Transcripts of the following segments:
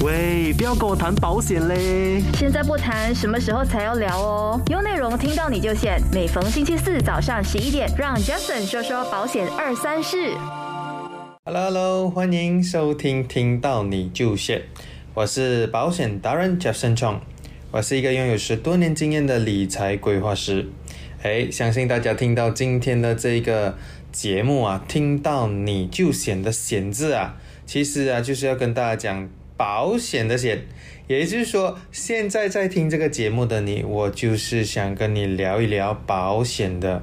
喂，不要跟我谈保险嘞！现在不谈，什么时候才要聊哦？有内容听到你就选。每逢星期四早上十一点，让 Jason 说说保险二三事。Hello Hello，欢迎收听《听到你就选》，我是保险达人 Jason Chong，我是一个拥有十多年经验的理财规划师。哎，相信大家听到今天的这个节目啊，听到你就选的“险”字啊，其实啊就是要跟大家讲。保险的险，也就是说，现在在听这个节目的你，我就是想跟你聊一聊保险的。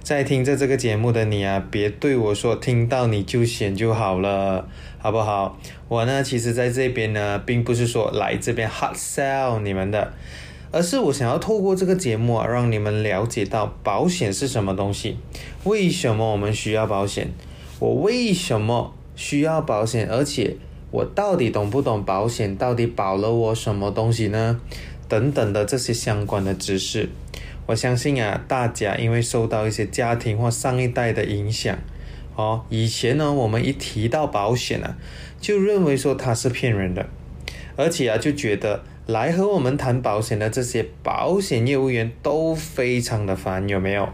在听着这个节目的你啊，别对我说听到你就险就好了，好不好？我呢，其实在这边呢，并不是说来这边 hot sell 你们的，而是我想要透过这个节目啊，让你们了解到保险是什么东西，为什么我们需要保险，我为什么需要保险，而且。我到底懂不懂保险？到底保了我什么东西呢？等等的这些相关的知识，我相信啊，大家因为受到一些家庭或上一代的影响，哦，以前呢，我们一提到保险啊，就认为说它是骗人的，而且啊，就觉得来和我们谈保险的这些保险业务员都非常的烦，有没有？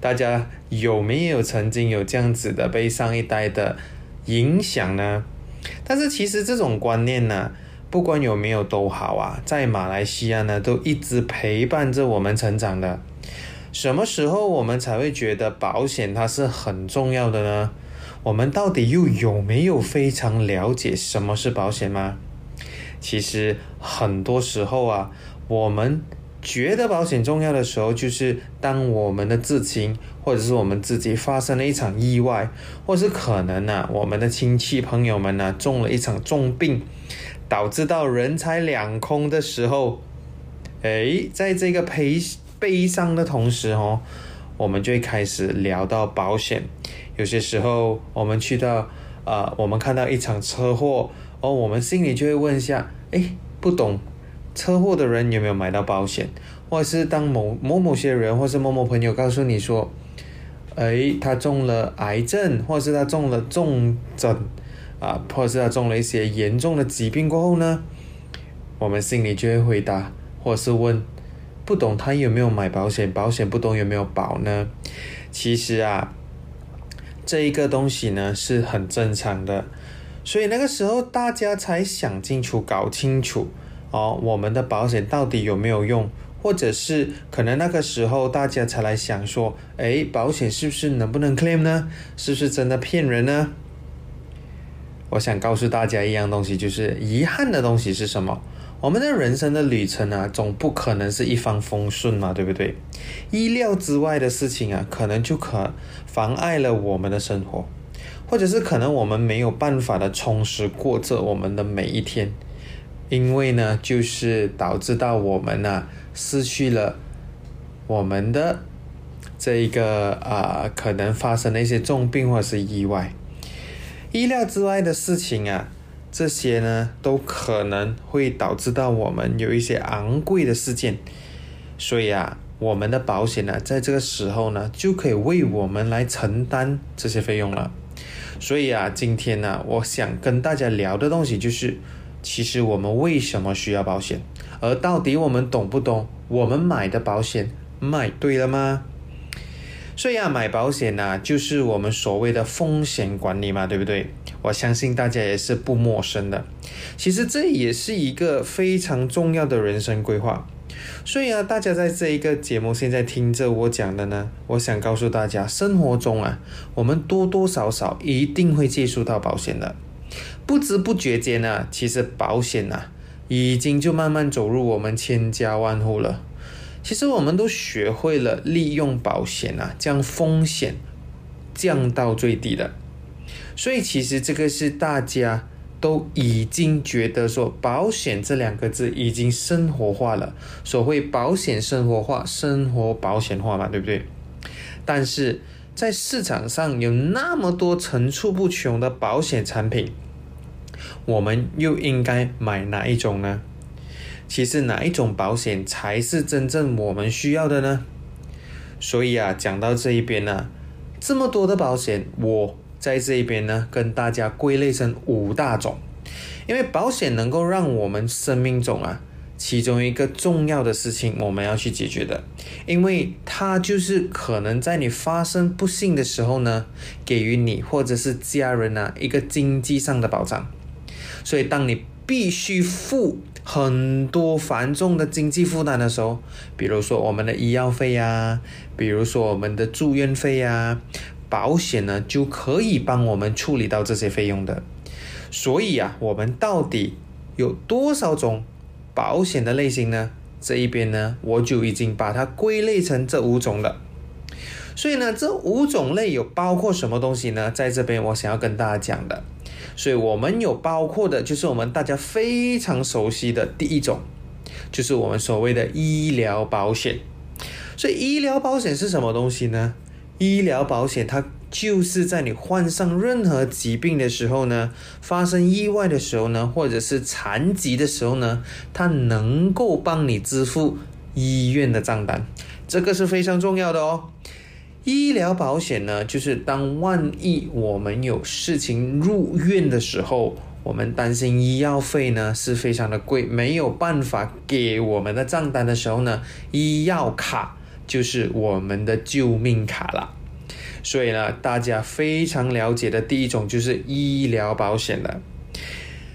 大家有没有曾经有这样子的被上一代的影响呢？但是其实这种观念呢，不管有没有都好啊，在马来西亚呢，都一直陪伴着我们成长的。什么时候我们才会觉得保险它是很重要的呢？我们到底又有没有非常了解什么是保险吗？其实很多时候啊，我们。觉得保险重要的时候，就是当我们的至亲或者是我们自己发生了一场意外，或是可能呢，我们的亲戚朋友们呢中了一场重病，导致到人财两空的时候，哎，在这个悲悲伤的同时哦，我们就会开始聊到保险。有些时候我们去到啊，我们看到一场车祸哦，我们心里就会问一下，哎，不懂。车祸的人有没有买到保险？或者是当某某某些人，或是某某朋友告诉你说，哎，他中了癌症，或者是他中了重症，啊，或者是他中了一些严重的疾病过后呢，我们心里就会回答，或是问，不懂他有没有买保险？保险不懂有没有保呢？其实啊，这一个东西呢是很正常的，所以那个时候大家才想清楚，搞清楚。哦，我们的保险到底有没有用？或者是可能那个时候大家才来想说，哎，保险是不是能不能 claim 呢？是不是真的骗人呢？我想告诉大家一样东西，就是遗憾的东西是什么？我们的人生的旅程啊，总不可能是一帆风顺嘛，对不对？意料之外的事情啊，可能就可妨碍了我们的生活，或者是可能我们没有办法的充实过着我们的每一天。因为呢，就是导致到我们呢失去了我们的这一个啊，可能发生了一些重病或者是意外，意料之外的事情啊，这些呢都可能会导致到我们有一些昂贵的事件，所以啊，我们的保险呢，在这个时候呢，就可以为我们来承担这些费用了。所以啊，今天呢，我想跟大家聊的东西就是。其实我们为什么需要保险？而到底我们懂不懂？我们买的保险买对了吗？所以啊，买保险呢，就是我们所谓的风险管理嘛，对不对？我相信大家也是不陌生的。其实这也是一个非常重要的人生规划。所以啊，大家在这一个节目现在听着我讲的呢，我想告诉大家，生活中啊，我们多多少少一定会接触到保险的。不知不觉间呢，其实保险呐，已经就慢慢走入我们千家万户了。其实我们都学会了利用保险啊，将风险降到最低的。所以其实这个是大家都已经觉得说，保险这两个字已经生活化了。所谓保险生活化，生活保险化嘛，对不对？但是在市场上有那么多层出不穷的保险产品。我们又应该买哪一种呢？其实哪一种保险才是真正我们需要的呢？所以啊，讲到这一边呢，这么多的保险，我在这一边呢，跟大家归类成五大种。因为保险能够让我们生命中啊，其中一个重要的事情我们要去解决的，因为它就是可能在你发生不幸的时候呢，给予你或者是家人啊一个经济上的保障。所以当你必须付很多繁重的经济负担的时候，比如说我们的医药费呀，比如说我们的住院费呀，保险呢就可以帮我们处理到这些费用的。所以啊，我们到底有多少种保险的类型呢？这一边呢，我就已经把它归类成这五种了。所以呢，这五种类有包括什么东西呢？在这边我想要跟大家讲的。所以我们有包括的，就是我们大家非常熟悉的第一种，就是我们所谓的医疗保险。所以医疗保险是什么东西呢？医疗保险它就是在你患上任何疾病的时候呢，发生意外的时候呢，或者是残疾的时候呢，它能够帮你支付医院的账单，这个是非常重要的哦。医疗保险呢，就是当万一我们有事情入院的时候，我们担心医药费呢是非常的贵，没有办法给我们的账单的时候呢，医药卡就是我们的救命卡了。所以呢，大家非常了解的第一种就是医疗保险了。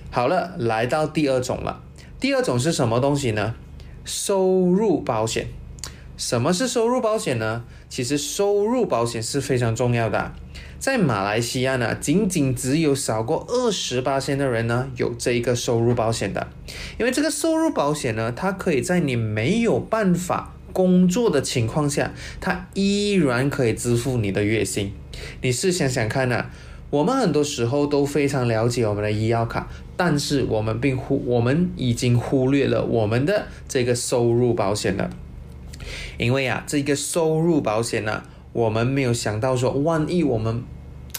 好了，来到第二种了。第二种是什么东西呢？收入保险。什么是收入保险呢？其实收入保险是非常重要的。在马来西亚呢，仅仅只有少过二十八千的人呢有这一个收入保险的。因为这个收入保险呢，它可以在你没有办法工作的情况下，它依然可以支付你的月薪。你试想想看呢，我们很多时候都非常了解我们的医药卡，但是我们并忽我们已经忽略了我们的这个收入保险了。因为啊，这个收入保险呢，我们没有想到说，万一我们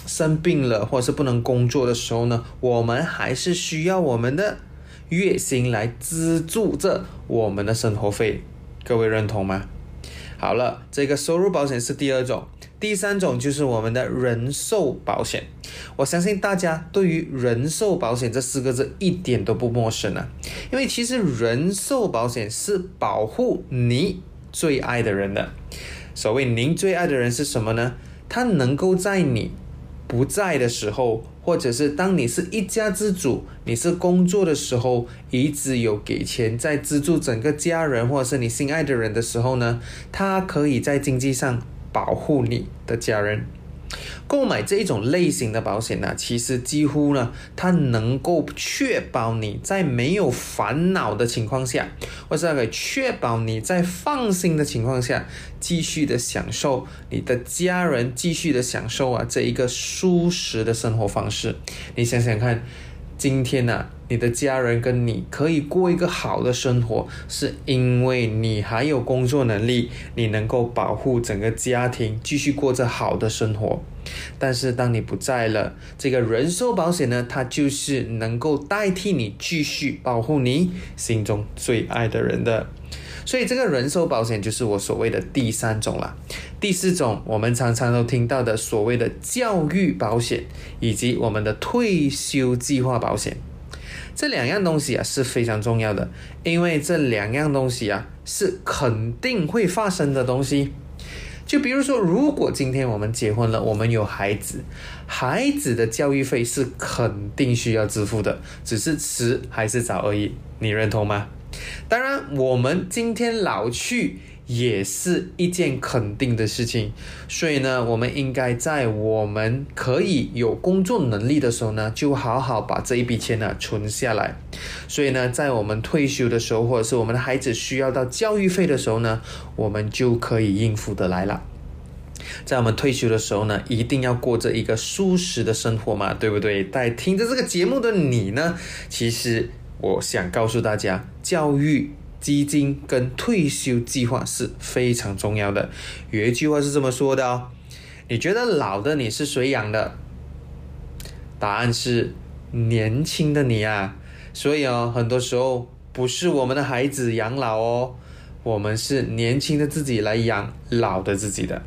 生病了或者是不能工作的时候呢，我们还是需要我们的月薪来资助这我们的生活费。各位认同吗？好了，这个收入保险是第二种，第三种就是我们的人寿保险。我相信大家对于人寿保险这四个字一点都不陌生啊，因为其实人寿保险是保护你。最爱的人的，所谓您最爱的人是什么呢？他能够在你不在的时候，或者是当你是一家之主，你是工作的时候，一直有给钱在资助整个家人，或者是你心爱的人的时候呢，他可以在经济上保护你的家人。购买这一种类型的保险呢，其实几乎呢，它能够确保你在没有烦恼的情况下，或者可以确保你在放心的情况下，继续的享受你的家人继续的享受啊这一个舒适的生活方式。你想想看。今天呢，你的家人跟你可以过一个好的生活，是因为你还有工作能力，你能够保护整个家庭，继续过着好的生活。但是当你不在了，这个人寿保险呢，它就是能够代替你继续保护你心中最爱的人的。所以这个人寿保险就是我所谓的第三种了。第四种，我们常常都听到的所谓的教育保险，以及我们的退休计划保险，这两样东西啊是非常重要的，因为这两样东西啊是肯定会发生的东西。就比如说，如果今天我们结婚了，我们有孩子，孩子的教育费是肯定需要支付的，只是迟还是早而已。你认同吗？当然，我们今天老去也是一件肯定的事情，所以呢，我们应该在我们可以有工作能力的时候呢，就好好把这一笔钱呢存下来。所以呢，在我们退休的时候，或者是我们的孩子需要到教育费的时候呢，我们就可以应付得来了。在我们退休的时候呢，一定要过着一个舒适的生活嘛，对不对？在听着这个节目的你呢，其实。我想告诉大家，教育基金跟退休计划是非常重要的。有一句话是这么说的哦：你觉得老的你是谁养的？答案是年轻的你啊！所以哦，很多时候不是我们的孩子养老哦，我们是年轻的自己来养老的自己的。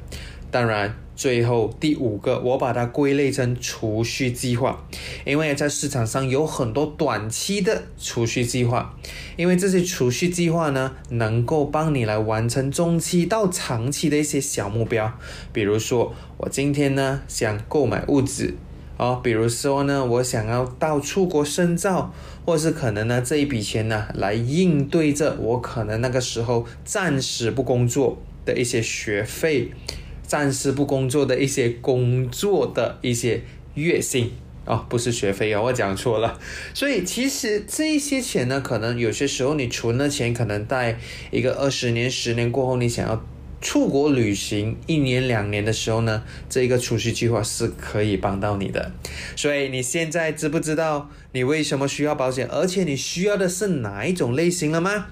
当然。最后第五个，我把它归类成储蓄计划，因为在市场上有很多短期的储蓄计划，因为这些储蓄计划呢，能够帮你来完成中期到长期的一些小目标，比如说我今天呢想购买物质。哦，比如说呢，我想要到出国深造，或是可能呢这一笔钱呢来应对着我可能那个时候暂时不工作的一些学费，暂时不工作的一些工作的一些月薪哦，不是学费哦，我讲错了。所以其实这一些钱呢，可能有些时候你存了钱，可能在一个二十年、十年过后，你想要。出国旅行一年两年的时候呢，这个储蓄计划是可以帮到你的。所以你现在知不知道你为什么需要保险，而且你需要的是哪一种类型了吗？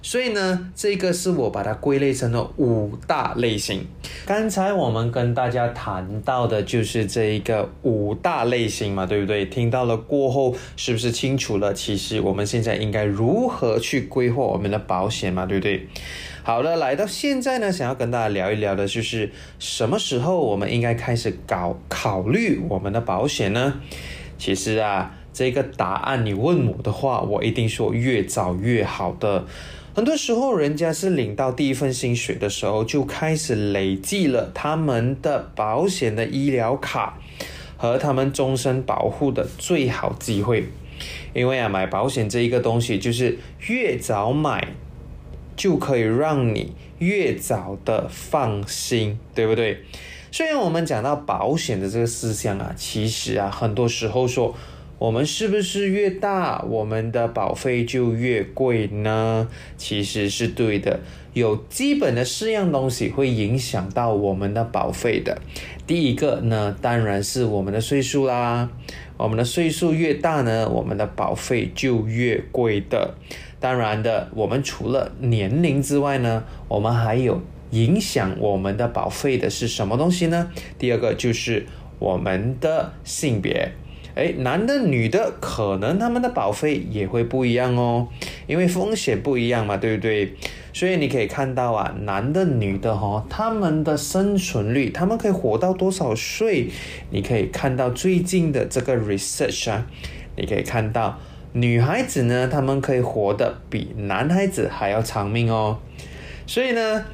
所以呢，这个是我把它归类成了五大类型。刚才我们跟大家谈到的就是这一个五大类型嘛，对不对？听到了过后，是不是清楚了？其实我们现在应该如何去规划我们的保险嘛，对不对？好了，来到现在呢，想要跟大家聊一聊的就是什么时候我们应该开始搞考虑我们的保险呢？其实啊，这个答案你问我的话，我一定说越早越好的。很多时候，人家是领到第一份薪水的时候就开始累计了他们的保险的医疗卡和他们终身保护的最好机会，因为啊，买保险这一个东西就是越早买。就可以让你越早的放心，对不对？虽然我们讲到保险的这个思想啊，其实啊，很多时候说我们是不是越大，我们的保费就越贵呢？其实是对的，有基本的四样东西会影响到我们的保费的。第一个呢，当然是我们的岁数啦，我们的岁数越大呢，我们的保费就越贵的。当然的，我们除了年龄之外呢，我们还有影响我们的保费的是什么东西呢？第二个就是我们的性别，诶，男的女的可能他们的保费也会不一样哦，因为风险不一样嘛，对不对？所以你可以看到啊，男的女的哈，他们的生存率，他们可以活到多少岁？你可以看到最近的这个 research 啊，你可以看到。女孩子呢，她们可以活得比男孩子还要长命哦。所以呢，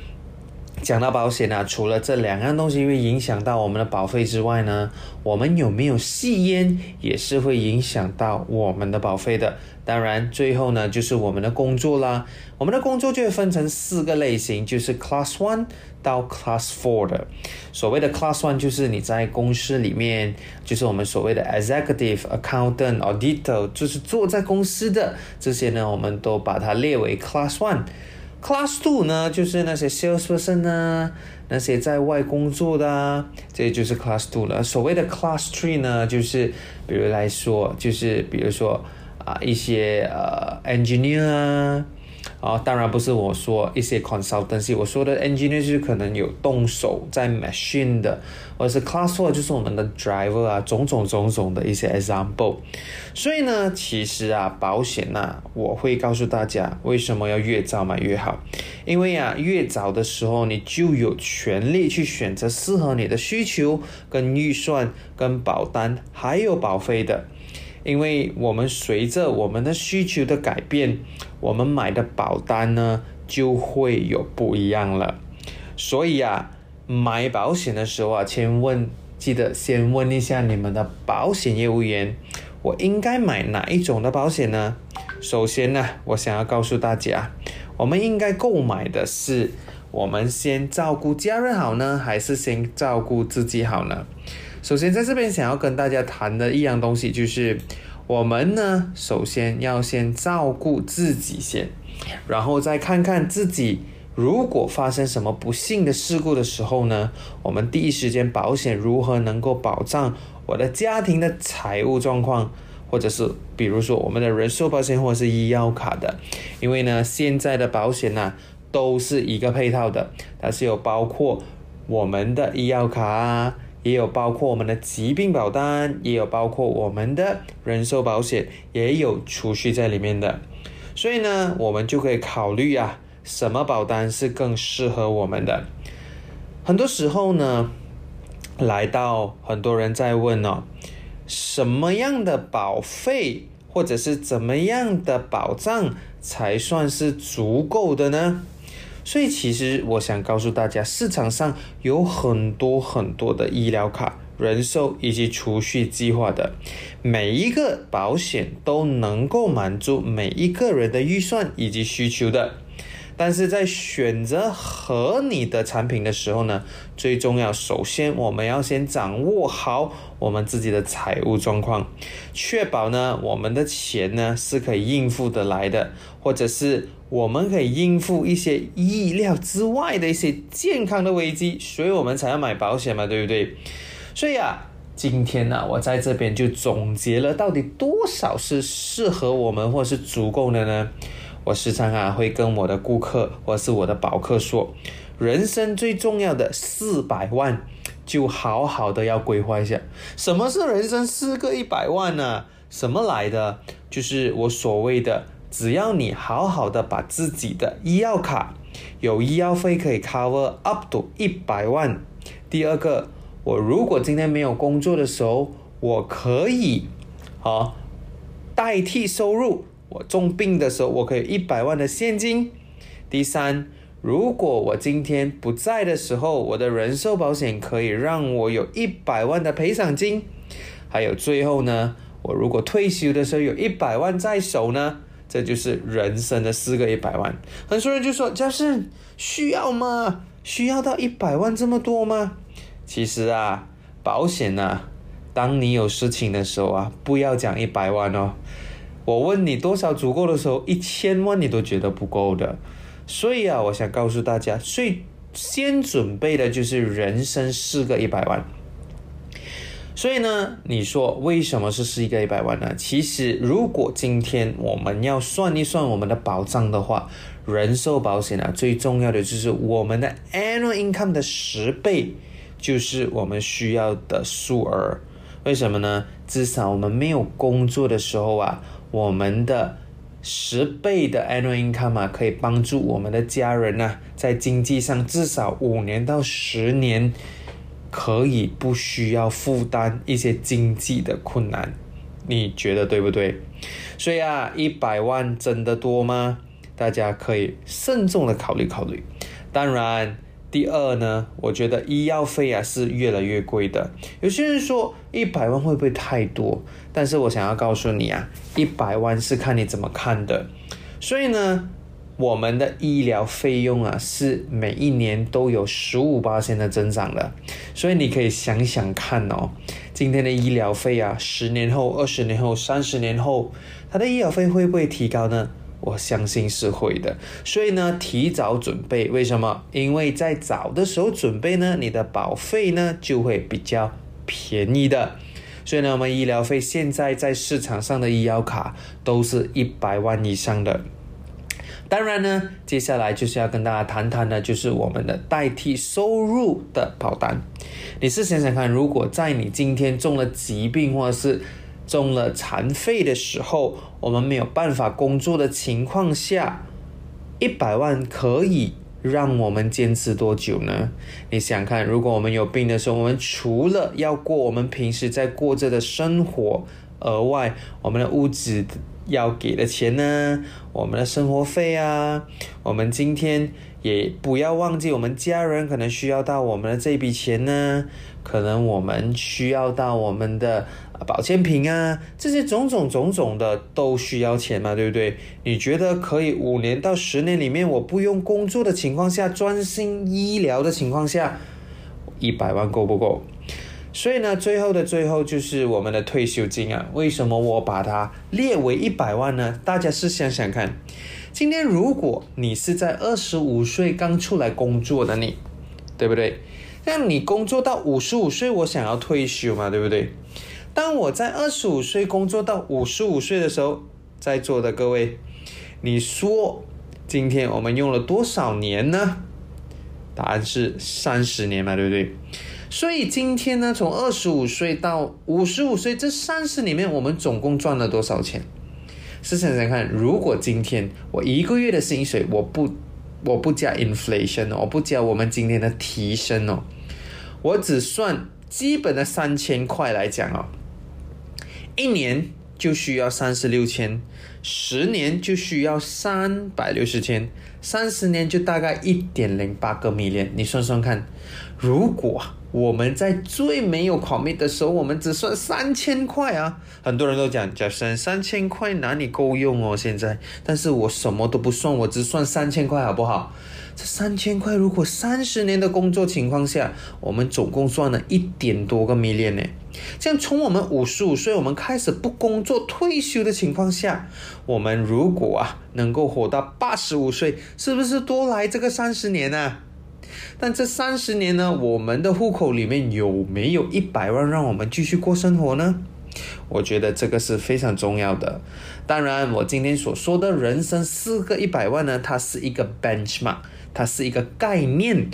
讲到保险啊，除了这两样东西会影响到我们的保费之外呢，我们有没有吸烟也是会影响到我们的保费的。当然，最后呢，就是我们的工作啦。我们的工作就会分成四个类型，就是 Class One 到 Class Four 的。所谓的 Class One 就是你在公司里面，就是我们所谓的 Executive Accountant Auditor，就是坐在公司的这些呢，我们都把它列为 Class One。Class Two 呢，就是那些 Salesperson 啊，那些在外工作的啊，这就是 Class Two 了。所谓的 Class Three 呢，就是比如来说，就是比如说。啊，一些呃，engineer 啊，啊，当然不是我说一些 consultancy，我说的 engineer 就是可能有动手在 machine 的，或者是 class four 就是我们的 driver 啊，种种种种的一些 example。所以呢，其实啊，保险呐，我会告诉大家为什么要越早买越好，因为啊，越早的时候你就有权利去选择适合你的需求、跟预算、跟保单还有保费的。因为我们随着我们的需求的改变，我们买的保单呢就会有不一样了。所以啊，买保险的时候啊，先问，记得先问一下你们的保险业务员，我应该买哪一种的保险呢？首先呢，我想要告诉大家，我们应该购买的是，我们先照顾家人好呢，还是先照顾自己好呢？首先，在这边想要跟大家谈的一样东西，就是我们呢，首先要先照顾自己先，然后再看看自己如果发生什么不幸的事故的时候呢，我们第一时间保险如何能够保障我的家庭的财务状况，或者是比如说我们的人寿保险或者是医药卡的，因为呢，现在的保险呢都是一个配套的，它是有包括我们的医药卡啊。也有包括我们的疾病保单，也有包括我们的人寿保险，也有储蓄在里面的。所以呢，我们就可以考虑啊，什么保单是更适合我们的。很多时候呢，来到很多人在问哦，什么样的保费或者是怎么样的保障才算是足够的呢？所以其实我想告诉大家，市场上有很多很多的医疗卡、人寿以及储蓄计划的，每一个保险都能够满足每一个人的预算以及需求的。但是在选择合你的产品的时候呢，最重要，首先我们要先掌握好我们自己的财务状况，确保呢我们的钱呢是可以应付得来的，或者是我们可以应付一些意料之外的一些健康的危机，所以我们才要买保险嘛，对不对？所以啊，今天呢，我在这边就总结了到底多少是适合我们或是足够的呢？我时常啊会跟我的顾客或是我的保客说，人生最重要的四百万，就好好的要规划一下。什么是人生四个一百万呢？什么来的？就是我所谓的，只要你好好的把自己的医药卡有医药费可以 cover up to 一百万。第二个，我如果今天没有工作的时候，我可以啊代替收入。我重病的时候，我可以一百万的现金。第三，如果我今天不在的时候，我的人寿保险可以让我有一百万的赔偿金。还有最后呢，我如果退休的时候有一百万在手呢，这就是人生的四个一百万。很多人就说：“嘉盛需要吗？需要到一百万这么多吗？”其实啊，保险啊，当你有事情的时候啊，不要讲一百万哦。我问你多少足够的时候，一千万你都觉得不够的，所以啊，我想告诉大家，最先准备的就是人生四个一百万。所以呢，你说为什么是四一个一百万呢？其实，如果今天我们要算一算我们的保障的话，人寿保险啊，最重要的就是我们的 annual income 的十倍，就是我们需要的数额。为什么呢？至少我们没有工作的时候啊。我们的十倍的 annual income 啊，可以帮助我们的家人呢，在经济上至少五年到十年，可以不需要负担一些经济的困难。你觉得对不对？所以啊，一百万真的多吗？大家可以慎重的考虑考虑。当然。第二呢，我觉得医药费啊是越来越贵的。有些人说一百万会不会太多？但是我想要告诉你啊，一百万是看你怎么看的。所以呢，我们的医疗费用啊是每一年都有十五八千的增长的。所以你可以想想看哦，今天的医疗费啊，十年后、二十年后、三十年后，它的医疗费会不会提高呢？我相信是会的，所以呢，提早准备，为什么？因为在早的时候准备呢，你的保费呢就会比较便宜的。所以呢，我们医疗费现在在市场上的医药卡都是一百万以上的。当然呢，接下来就是要跟大家谈谈的，就是我们的代替收入的保单。你是想想看，如果在你今天中了疾病或者是中了残废的时候，我们没有办法工作的情况下，一百万可以让我们坚持多久呢？你想看，如果我们有病的时候，我们除了要过我们平时在过着的生活，额外我们的物质要给的钱呢？我们的生活费啊，我们今天也不要忘记，我们家人可能需要到我们的这笔钱呢，可能我们需要到我们的。保健品啊，这些种种种种的都需要钱嘛，对不对？你觉得可以五年到十年里面我不用工作的情况下，专心医疗的情况下，一百万够不够？所以呢，最后的最后就是我们的退休金啊。为什么我把它列为一百万呢？大家是想想看，今天如果你是在二十五岁刚出来工作的你，对不对？那你工作到五十五岁，我想要退休嘛，对不对？当我在二十五岁工作到五十五岁的时候，在座的各位，你说今天我们用了多少年呢？答案是三十年嘛，对不对？所以今天呢，从二十五岁到五十五岁这三十里面，我们总共赚了多少钱？试想想看，如果今天我一个月的薪水，我不我不加 inflation，我不加我们今天的提升哦，我只算。基本的三千块来讲哦，一年就需要三十六千，十年就需要三百六十千，三十年就大概一点零八个 million。你算算看，如果我们在最没有 commit 的时候，我们只算三千块啊，很多人都讲，贾生三千块哪里够用哦？现在，但是我什么都不算，我只算三千块，好不好？这三千块，如果三十年的工作情况下，我们总共赚了一点多个 million 呢。这样从我们五十五岁，我们开始不工作退休的情况下，我们如果啊能够活到八十五岁，是不是多来这个三十年呢？但这三十年呢，我们的户口里面有没有一百万让我们继续过生活呢？我觉得这个是非常重要的。当然，我今天所说的人生四个一百万呢，它是一个 benchmark。它是一个概念，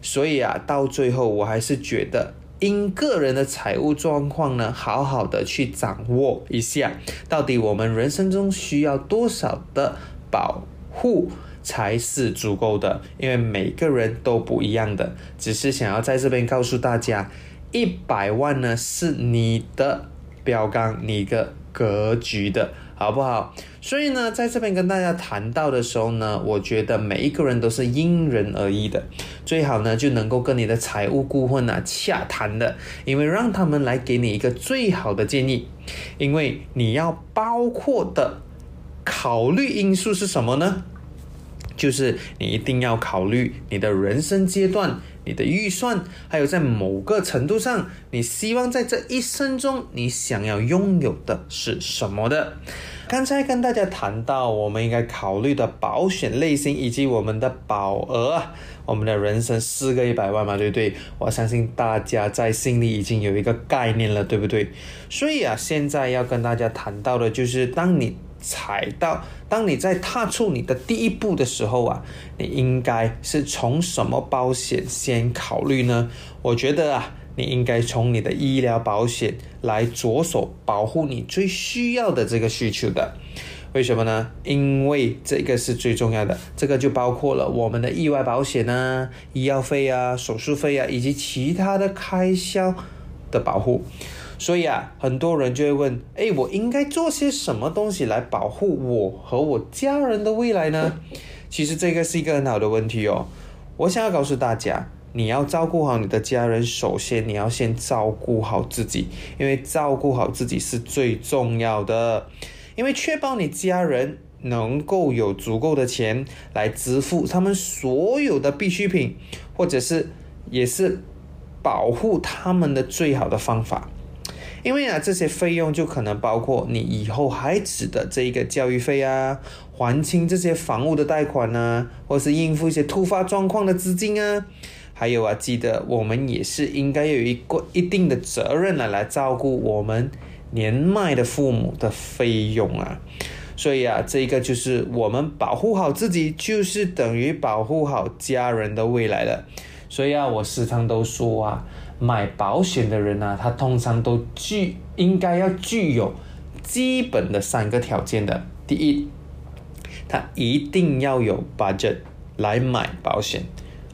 所以啊，到最后我还是觉得，因个人的财务状况呢，好好的去掌握一下，到底我们人生中需要多少的保护才是足够的，因为每个人都不一样的。只是想要在这边告诉大家，一百万呢是你的标杆，你的格局的。好不好？所以呢，在这边跟大家谈到的时候呢，我觉得每一个人都是因人而异的，最好呢就能够跟你的财务顾问啊洽谈的，因为让他们来给你一个最好的建议，因为你要包括的考虑因素是什么呢？就是你一定要考虑你的人生阶段。你的预算，还有在某个程度上，你希望在这一生中，你想要拥有的是什么的？刚才跟大家谈到，我们应该考虑的保险类型以及我们的保额，我们的人生四个一百万嘛，对不对？我相信大家在心里已经有一个概念了，对不对？所以啊，现在要跟大家谈到的就是，当你。踩到，当你在踏出你的第一步的时候啊，你应该是从什么保险先考虑呢？我觉得啊，你应该从你的医疗保险来着手保护你最需要的这个需求的。为什么呢？因为这个是最重要的，这个就包括了我们的意外保险啊、医药费啊、手术费啊以及其他的开销的保护。所以啊，很多人就会问：哎，我应该做些什么东西来保护我和我家人的未来呢？其实这个是一个很好的问题哦。我想要告诉大家，你要照顾好你的家人，首先你要先照顾好自己，因为照顾好自己是最重要的。因为确保你家人能够有足够的钱来支付他们所有的必需品，或者是也是保护他们的最好的方法。因为啊，这些费用就可能包括你以后孩子的这一个教育费啊，还清这些房屋的贷款呢，或是应付一些突发状况的资金啊，还有啊，记得我们也是应该有一个一定的责任呢，来照顾我们年迈的父母的费用啊。所以啊，这个就是我们保护好自己，就是等于保护好家人的未来了。所以啊，我时常都说啊。买保险的人呢，他通常都具应该要具有基本的三个条件的。第一，他一定要有 budget 来买保险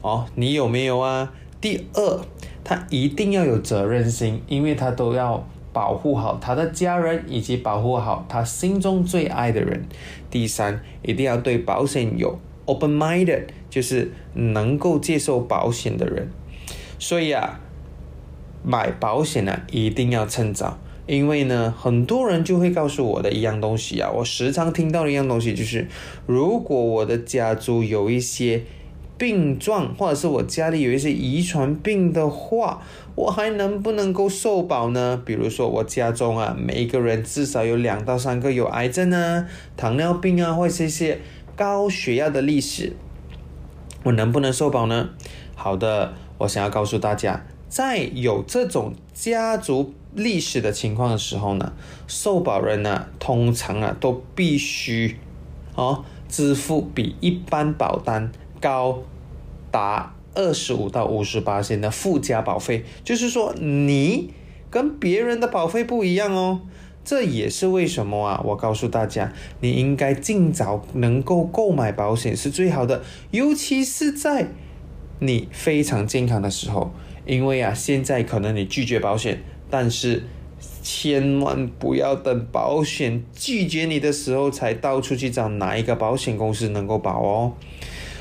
哦，你有没有啊？第二，他一定要有责任心，因为他都要保护好他的家人以及保护好他心中最爱的人。第三，一定要对保险有 open minded，就是能够接受保险的人。所以啊。买保险呢，一定要趁早，因为呢，很多人就会告诉我的一样东西啊，我时常听到的一样东西就是，如果我的家族有一些病状，或者是我家里有一些遗传病的话，我还能不能够受保呢？比如说我家中啊，每一个人至少有两到三个有癌症啊、糖尿病啊，或者是一些高血压的历史，我能不能受保呢？好的，我想要告诉大家。在有这种家族历史的情况的时候呢，受保人呢通常啊都必须哦支付比一般保单高达二十五到五十八的附加保费，就是说你跟别人的保费不一样哦。这也是为什么啊，我告诉大家，你应该尽早能够购买保险是最好的，尤其是在你非常健康的时候。因为啊，现在可能你拒绝保险，但是千万不要等保险拒绝你的时候才到处去找哪一个保险公司能够保哦。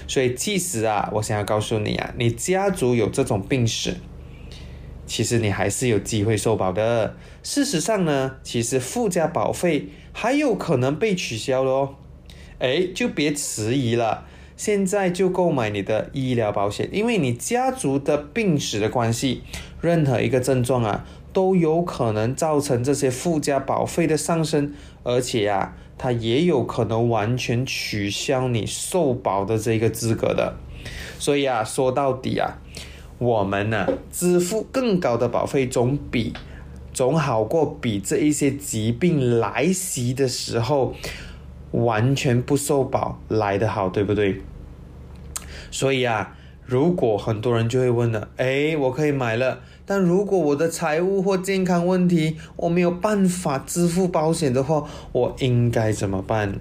所以，即使啊，我想要告诉你啊，你家族有这种病史，其实你还是有机会受保的。事实上呢，其实附加保费还有可能被取消哦。哎，就别迟疑了，现在就购买你的医疗保险，因为你家族的病史的关系，任何一个症状啊，都有可能造成这些附加保费的上升，而且啊。它也有可能完全取消你受保的这个资格的，所以啊，说到底啊，我们呢支付更高的保费总比总好过比这一些疾病来袭的时候完全不受保来的好，对不对？所以啊，如果很多人就会问了，哎，我可以买了。但如果我的财务或健康问题我没有办法支付保险的话，我应该怎么办？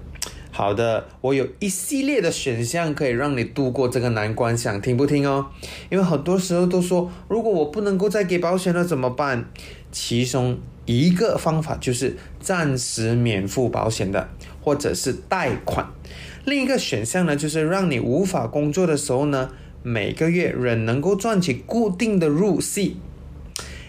好的，我有一系列的选项可以让你度过这个难关，想听不听哦？因为很多时候都说，如果我不能够再给保险了怎么办？其中一个方法就是暂时免付保险的，或者是贷款。另一个选项呢，就是让你无法工作的时候呢，每个月仍能够赚取固定的入息。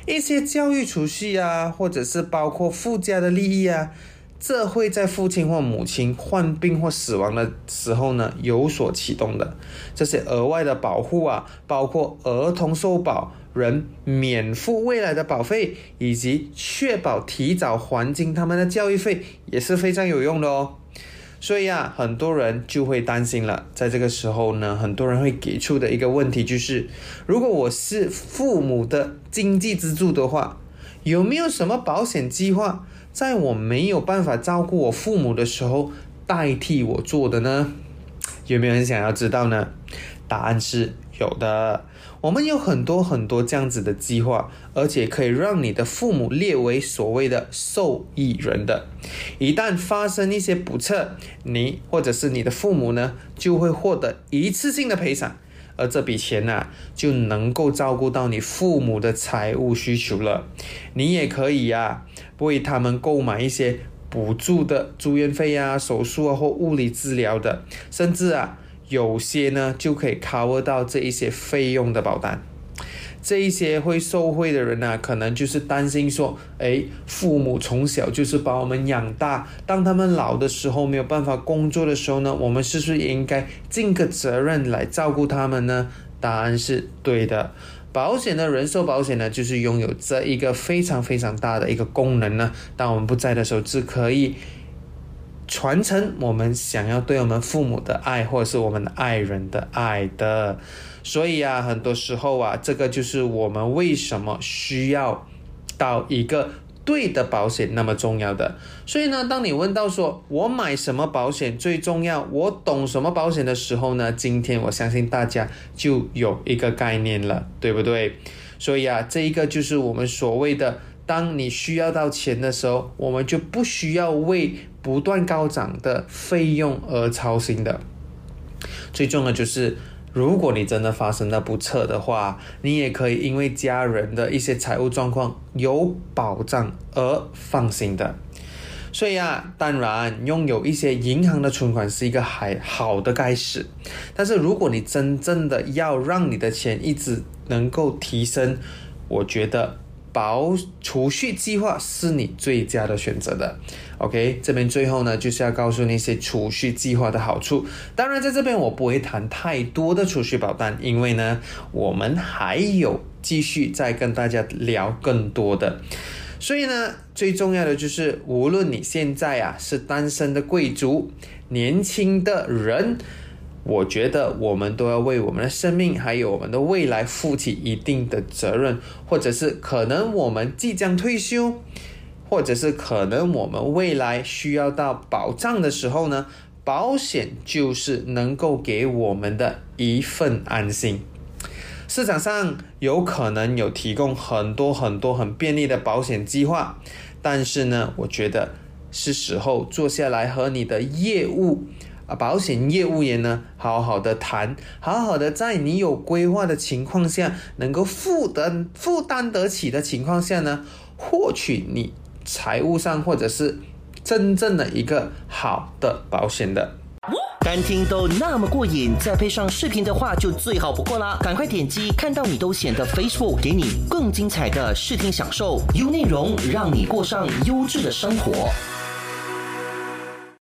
一些教育储蓄啊，或者是包括附加的利益啊，这会在父亲或母亲患病或死亡的时候呢有所启动的。这些额外的保护啊，包括儿童受保人免付未来的保费，以及确保提早还清他们的教育费，也是非常有用的哦。所以啊，很多人就会担心了。在这个时候呢，很多人会给出的一个问题就是：如果我是父母的经济支柱的话，有没有什么保险计划，在我没有办法照顾我父母的时候代替我做的呢？有没有人想要知道呢？答案是有的。我们有很多很多这样子的计划，而且可以让你的父母列为所谓的受益人的。一旦发生一些不测，你或者是你的父母呢，就会获得一次性的赔偿，而这笔钱呢，就能够照顾到你父母的财务需求了。你也可以呀，为他们购买一些补助的住院费啊、手术啊或物理治疗的，甚至啊。有些呢就可以 cover 到这一些费用的保单，这一些会受惠的人呢，可能就是担心说，哎，父母从小就是把我们养大，当他们老的时候没有办法工作的时候呢，我们是不是也应该尽个责任来照顾他们呢？答案是对的。保险的人寿保险呢，就是拥有这一个非常非常大的一个功能呢，当我们不在的时候，是可以。传承我们想要对我们父母的爱，或者是我们的爱人的爱的，所以啊，很多时候啊，这个就是我们为什么需要到一个对的保险那么重要的。所以呢，当你问到说我买什么保险最重要，我懂什么保险的时候呢，今天我相信大家就有一个概念了，对不对？所以啊，这一个就是我们所谓的。当你需要到钱的时候，我们就不需要为不断高涨的费用而操心的。最重要的就是，如果你真的发生了不测的话，你也可以因为家人的一些财务状况有保障而放心的。所以啊，当然拥有一些银行的存款是一个还好的开始，但是如果你真正的要让你的钱一直能够提升，我觉得。保储蓄计划是你最佳的选择的，OK，这边最后呢就是要告诉你一些储蓄计划的好处。当然，在这边我不会谈太多的储蓄保单，因为呢我们还有继续再跟大家聊更多的。所以呢，最重要的就是，无论你现在啊是单身的贵族、年轻的人。我觉得我们都要为我们的生命还有我们的未来负起一定的责任，或者是可能我们即将退休，或者是可能我们未来需要到保障的时候呢，保险就是能够给我们的一份安心。市场上有可能有提供很多很多很便利的保险计划，但是呢，我觉得是时候坐下来和你的业务。啊保险业务员呢，好好的谈，好好的在你有规划的情况下，能够负担负担得起的情况下呢，获取你财务上或者是真正的一个好的保险的。单听都那么过瘾，再配上视频的话就最好不过啦！赶快点击看到你都显得 Facebook，给你更精彩的视听享受，优内容让你过上优质的生活。